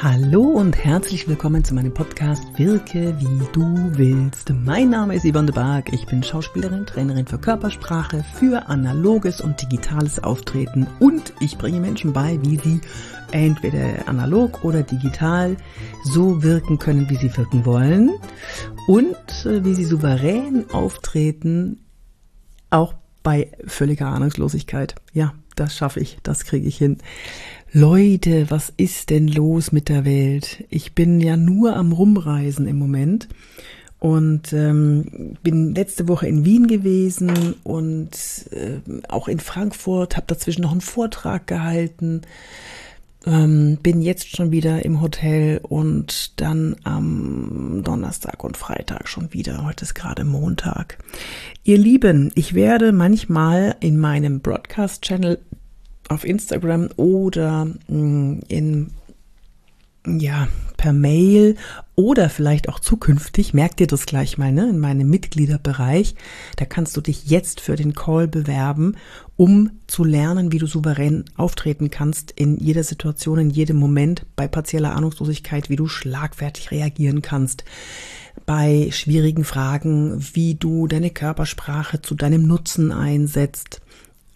Hallo und herzlich willkommen zu meinem Podcast Wirke wie du willst. Mein Name ist Yvonne de Barg. Ich bin Schauspielerin, Trainerin für Körpersprache, für analoges und digitales Auftreten und ich bringe Menschen bei, wie sie entweder analog oder digital so wirken können, wie sie wirken wollen und äh, wie sie souverän auftreten, auch bei völliger Ahnungslosigkeit. Ja, das schaffe ich, das kriege ich hin. Leute, was ist denn los mit der Welt? Ich bin ja nur am Rumreisen im Moment und ähm, bin letzte Woche in Wien gewesen und äh, auch in Frankfurt, habe dazwischen noch einen Vortrag gehalten, ähm, bin jetzt schon wieder im Hotel und dann am Donnerstag und Freitag schon wieder. Heute ist gerade Montag. Ihr Lieben, ich werde manchmal in meinem Broadcast-Channel auf Instagram oder mm, in ja, per Mail oder vielleicht auch zukünftig, merkt ihr das gleich mal, ne, in meinem Mitgliederbereich, da kannst du dich jetzt für den Call bewerben, um zu lernen, wie du souverän auftreten kannst in jeder Situation, in jedem Moment, bei partieller Ahnungslosigkeit, wie du schlagfertig reagieren kannst, bei schwierigen Fragen, wie du deine Körpersprache zu deinem Nutzen einsetzt,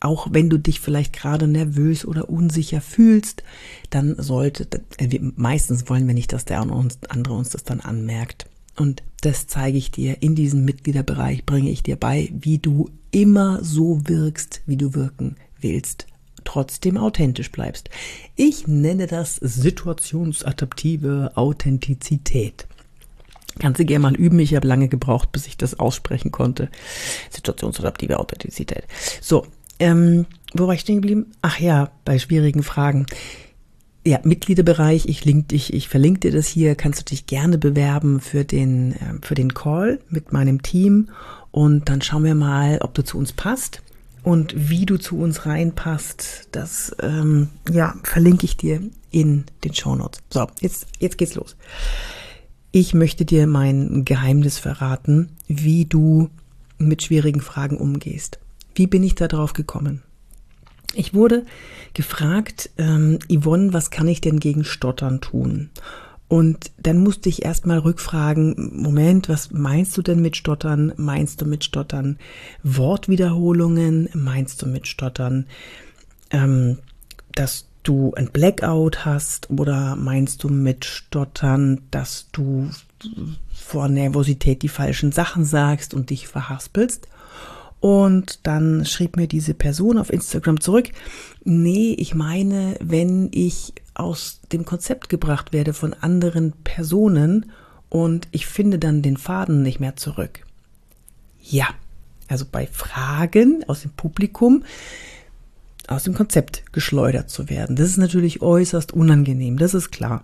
auch wenn du dich vielleicht gerade nervös oder unsicher fühlst, dann sollte, äh, meistens wollen wir nicht, dass der andere uns das dann anmerkt. Und das zeige ich dir in diesem Mitgliederbereich, bringe ich dir bei, wie du immer so wirkst, wie du wirken willst, trotzdem authentisch bleibst. Ich nenne das situationsadaptive Authentizität. Kannst du gerne mal üben. Ich habe lange gebraucht, bis ich das aussprechen konnte. Situationsadaptive Authentizität. So, ähm, wo war ich stehen geblieben? Ach ja, bei schwierigen Fragen. Ja, Mitgliederbereich, ich, link dich, ich verlinke dir das hier, kannst du dich gerne bewerben für den, äh, für den Call mit meinem Team und dann schauen wir mal, ob du zu uns passt und wie du zu uns reinpasst. Das ähm, ja, verlinke ich dir in den Show Notes. So, jetzt, jetzt geht's los. Ich möchte dir mein Geheimnis verraten, wie du mit schwierigen Fragen umgehst. Wie bin ich da drauf gekommen? Ich wurde gefragt, ähm, Yvonne, was kann ich denn gegen Stottern tun? Und dann musste ich erstmal rückfragen, Moment, was meinst du denn mit Stottern? Meinst du mit Stottern Wortwiederholungen? Meinst du mit Stottern, ähm, dass du ein Blackout hast? Oder meinst du mit Stottern, dass du vor Nervosität die falschen Sachen sagst und dich verhaspelst? Und dann schrieb mir diese Person auf Instagram zurück, nee, ich meine, wenn ich aus dem Konzept gebracht werde von anderen Personen und ich finde dann den Faden nicht mehr zurück. Ja, also bei Fragen aus dem Publikum aus dem Konzept geschleudert zu werden. Das ist natürlich äußerst unangenehm, das ist klar.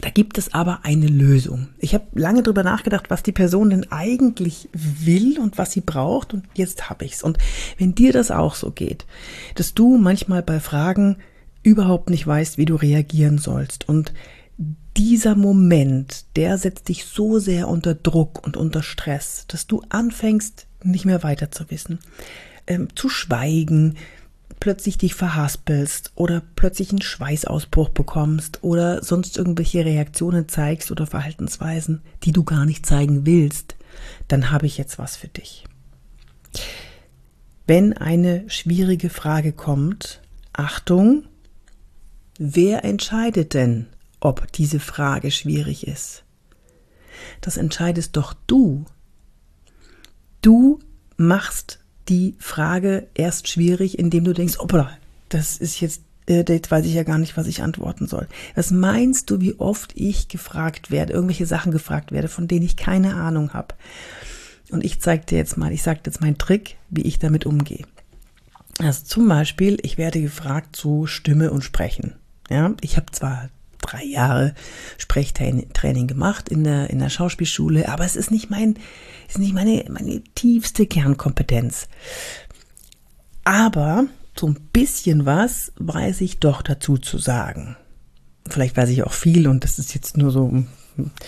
Da gibt es aber eine Lösung. Ich habe lange drüber nachgedacht, was die Person denn eigentlich will und was sie braucht und jetzt habe ich's. Und wenn dir das auch so geht, dass du manchmal bei Fragen überhaupt nicht weißt, wie du reagieren sollst und dieser Moment, der setzt dich so sehr unter Druck und unter Stress, dass du anfängst, nicht mehr weiter zu wissen, ähm, zu schweigen, plötzlich dich verhaspelst oder plötzlich einen Schweißausbruch bekommst oder sonst irgendwelche Reaktionen zeigst oder Verhaltensweisen, die du gar nicht zeigen willst, dann habe ich jetzt was für dich. Wenn eine schwierige Frage kommt, Achtung, wer entscheidet denn, ob diese Frage schwierig ist? Das entscheidest doch du. Du machst die Frage erst schwierig, indem du denkst, opala, das ist jetzt, äh, jetzt weiß ich ja gar nicht, was ich antworten soll. Was meinst du, wie oft ich gefragt werde, irgendwelche Sachen gefragt werde, von denen ich keine Ahnung habe? Und ich zeige dir jetzt mal, ich sage jetzt meinen Trick, wie ich damit umgehe. Also zum Beispiel, ich werde gefragt zu Stimme und Sprechen. Ja, ich habe zwar drei Jahre Sprechtraining gemacht in der, in der Schauspielschule, aber es ist nicht mein, ist nicht meine, meine tiefste Kernkompetenz. Aber so ein bisschen was weiß ich doch dazu zu sagen. Vielleicht weiß ich auch viel und das ist jetzt nur so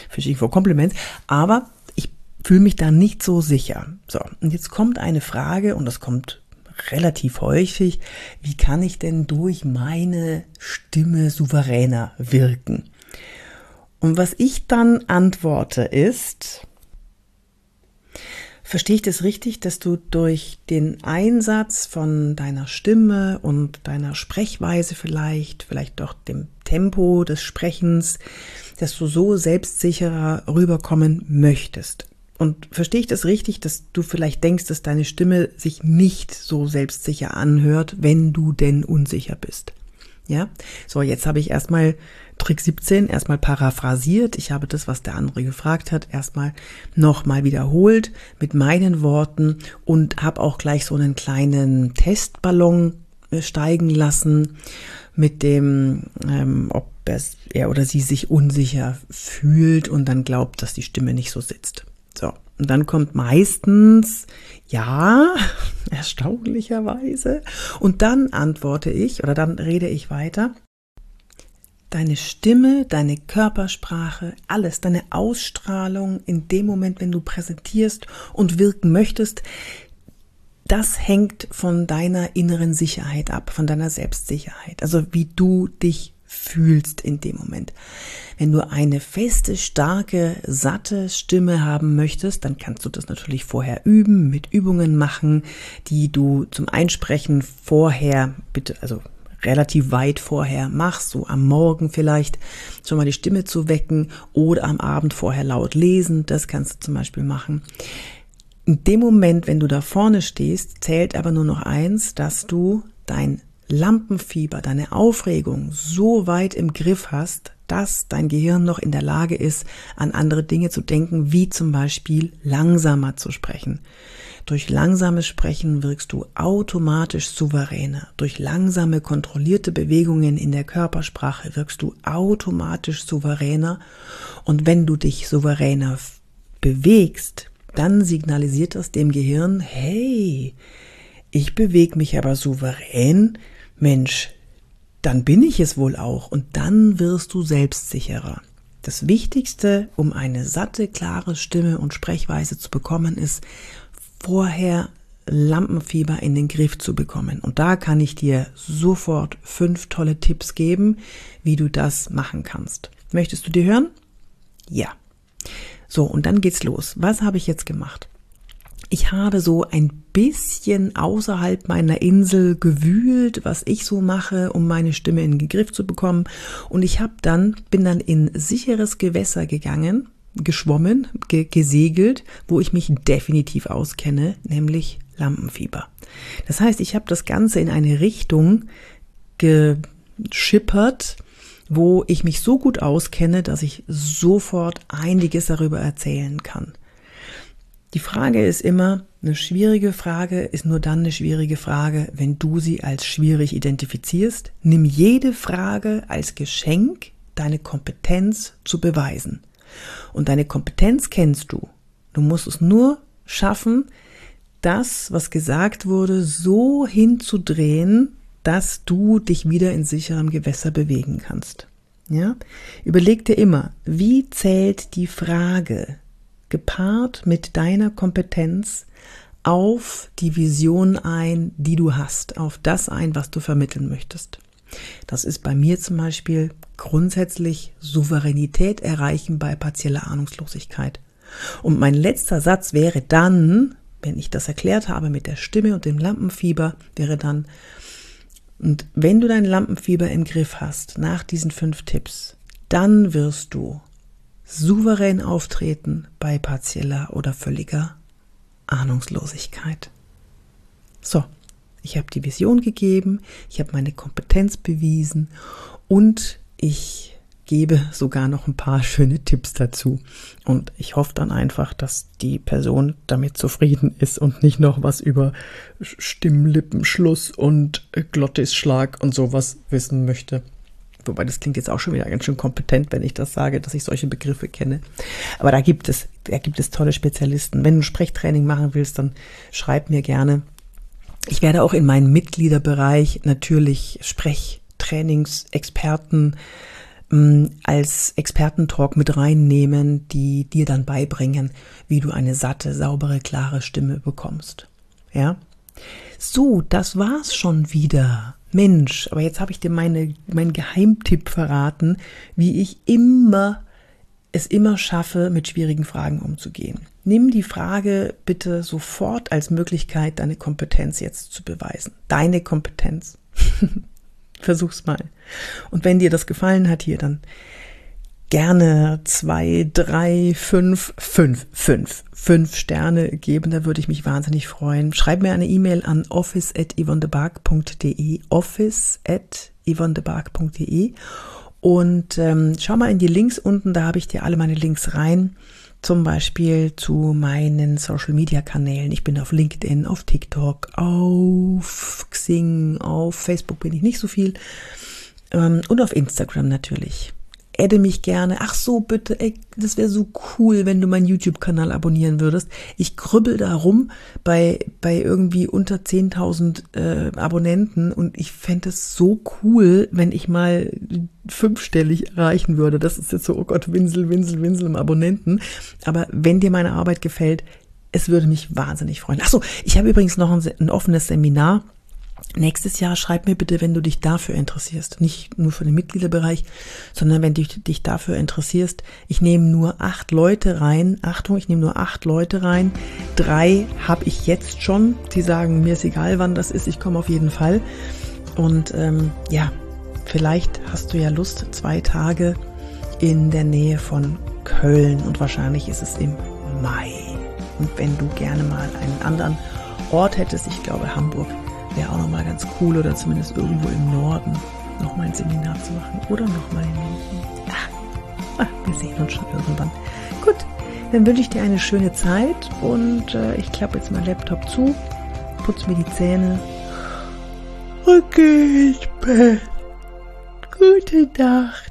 Fishing for Compliments, aber ich fühle mich da nicht so sicher. So, und jetzt kommt eine Frage und das kommt relativ häufig, wie kann ich denn durch meine Stimme souveräner wirken? Und was ich dann antworte ist, verstehe ich das richtig, dass du durch den Einsatz von deiner Stimme und deiner Sprechweise vielleicht, vielleicht auch dem Tempo des Sprechens, dass du so selbstsicherer rüberkommen möchtest? Und verstehe ich das richtig, dass du vielleicht denkst, dass deine Stimme sich nicht so selbstsicher anhört, wenn du denn unsicher bist? Ja? So, jetzt habe ich erstmal Trick 17 erstmal paraphrasiert. Ich habe das, was der andere gefragt hat, erstmal nochmal wiederholt mit meinen Worten und habe auch gleich so einen kleinen Testballon äh, steigen lassen mit dem, ähm, ob er oder sie sich unsicher fühlt und dann glaubt, dass die Stimme nicht so sitzt. So, und dann kommt meistens ja, erstaunlicherweise. Und dann antworte ich oder dann rede ich weiter. Deine Stimme, deine Körpersprache, alles, deine Ausstrahlung in dem Moment, wenn du präsentierst und wirken möchtest, das hängt von deiner inneren Sicherheit ab, von deiner Selbstsicherheit. Also wie du dich fühlst in dem Moment. Wenn du eine feste, starke, satte Stimme haben möchtest, dann kannst du das natürlich vorher üben, mit Übungen machen, die du zum Einsprechen vorher, bitte, also relativ weit vorher machst, so am Morgen vielleicht schon mal die Stimme zu wecken oder am Abend vorher laut lesen, das kannst du zum Beispiel machen. In dem Moment, wenn du da vorne stehst, zählt aber nur noch eins, dass du dein Lampenfieber, deine Aufregung so weit im Griff hast, dass dein Gehirn noch in der Lage ist, an andere Dinge zu denken, wie zum Beispiel langsamer zu sprechen. Durch langsames Sprechen wirkst du automatisch souveräner. Durch langsame, kontrollierte Bewegungen in der Körpersprache wirkst du automatisch souveräner. Und wenn du dich souveräner bewegst, dann signalisiert das dem Gehirn, hey, ich bewege mich aber souverän, Mensch, dann bin ich es wohl auch und dann wirst du selbstsicherer. Das Wichtigste, um eine satte, klare Stimme und Sprechweise zu bekommen, ist vorher Lampenfieber in den Griff zu bekommen. Und da kann ich dir sofort fünf tolle Tipps geben, wie du das machen kannst. Möchtest du die hören? Ja. So, und dann geht's los. Was habe ich jetzt gemacht? Ich habe so ein bisschen außerhalb meiner Insel gewühlt, was ich so mache, um meine Stimme in den Griff zu bekommen. Und ich habe dann, bin dann in sicheres Gewässer gegangen, geschwommen, ge gesegelt, wo ich mich definitiv auskenne, nämlich Lampenfieber. Das heißt, ich habe das Ganze in eine Richtung geschippert, wo ich mich so gut auskenne, dass ich sofort einiges darüber erzählen kann. Die Frage ist immer, eine schwierige Frage ist nur dann eine schwierige Frage, wenn du sie als schwierig identifizierst. Nimm jede Frage als Geschenk, deine Kompetenz zu beweisen. Und deine Kompetenz kennst du. Du musst es nur schaffen, das, was gesagt wurde, so hinzudrehen, dass du dich wieder in sicherem Gewässer bewegen kannst. Ja? Überleg dir immer, wie zählt die Frage gepaart mit deiner Kompetenz auf die Vision ein, die du hast, auf das ein, was du vermitteln möchtest. Das ist bei mir zum Beispiel grundsätzlich Souveränität erreichen bei partieller Ahnungslosigkeit. Und mein letzter Satz wäre dann, wenn ich das erklärt habe mit der Stimme und dem Lampenfieber, wäre dann, und wenn du dein Lampenfieber im Griff hast, nach diesen fünf Tipps, dann wirst du souverän auftreten bei partieller oder völliger Ahnungslosigkeit. So, ich habe die Vision gegeben, ich habe meine Kompetenz bewiesen und ich gebe sogar noch ein paar schöne Tipps dazu. Und ich hoffe dann einfach, dass die Person damit zufrieden ist und nicht noch was über Stimmlippenschluss und Glottisschlag und sowas wissen möchte. Wobei das klingt jetzt auch schon wieder ganz schön kompetent, wenn ich das sage, dass ich solche Begriffe kenne. Aber da gibt es, da gibt es tolle Spezialisten. Wenn du Sprechtraining machen willst, dann schreib mir gerne. Ich werde auch in meinem Mitgliederbereich natürlich Sprechtrainingsexperten ähm, als Expertentalk mit reinnehmen, die dir dann beibringen, wie du eine satte, saubere, klare Stimme bekommst. Ja? So, das war's schon wieder Mensch, aber jetzt habe ich dir meine, meinen Geheimtipp verraten, wie ich immer es immer schaffe, mit schwierigen Fragen umzugehen. Nimm die Frage bitte sofort als Möglichkeit, deine Kompetenz jetzt zu beweisen. Deine Kompetenz. Versuch's mal. Und wenn dir das gefallen hat hier, dann gerne zwei, drei, fünf, fünf, fünf, fünf Sterne geben. Da würde ich mich wahnsinnig freuen. Schreib mir eine E-Mail an office at yvonnebark.de office at yvonnebark.de und ähm, schau mal in die Links unten, da habe ich dir alle meine Links rein. Zum Beispiel zu meinen Social Media Kanälen. Ich bin auf LinkedIn, auf TikTok, auf Xing, auf Facebook bin ich nicht so viel. Ähm, und auf Instagram natürlich adde mich gerne. Ach so, bitte, ey, das wäre so cool, wenn du meinen YouTube-Kanal abonnieren würdest. Ich krübbel da rum bei, bei irgendwie unter 10.000 äh, Abonnenten und ich fände es so cool, wenn ich mal fünfstellig erreichen würde. Das ist jetzt so, oh Gott, Winsel, Winsel, Winsel im Abonnenten. Aber wenn dir meine Arbeit gefällt, es würde mich wahnsinnig freuen. Ach so, ich habe übrigens noch ein, ein offenes Seminar Nächstes Jahr schreib mir bitte, wenn du dich dafür interessierst. Nicht nur für den Mitgliederbereich, sondern wenn du dich dafür interessierst. Ich nehme nur acht Leute rein. Achtung, ich nehme nur acht Leute rein. Drei habe ich jetzt schon. Die sagen, mir ist egal, wann das ist. Ich komme auf jeden Fall. Und ähm, ja, vielleicht hast du ja Lust, zwei Tage in der Nähe von Köln. Und wahrscheinlich ist es im Mai. Und wenn du gerne mal einen anderen Ort hättest, ich glaube Hamburg wäre auch nochmal ganz cool oder zumindest irgendwo im Norden nochmal ein Seminar zu machen oder nochmal in München. Ja, wir sehen uns schon irgendwann. Gut, dann wünsche ich dir eine schöne Zeit und äh, ich klappe jetzt meinen Laptop zu, putze mir die Zähne und gehe ins Bett. Gute Nacht.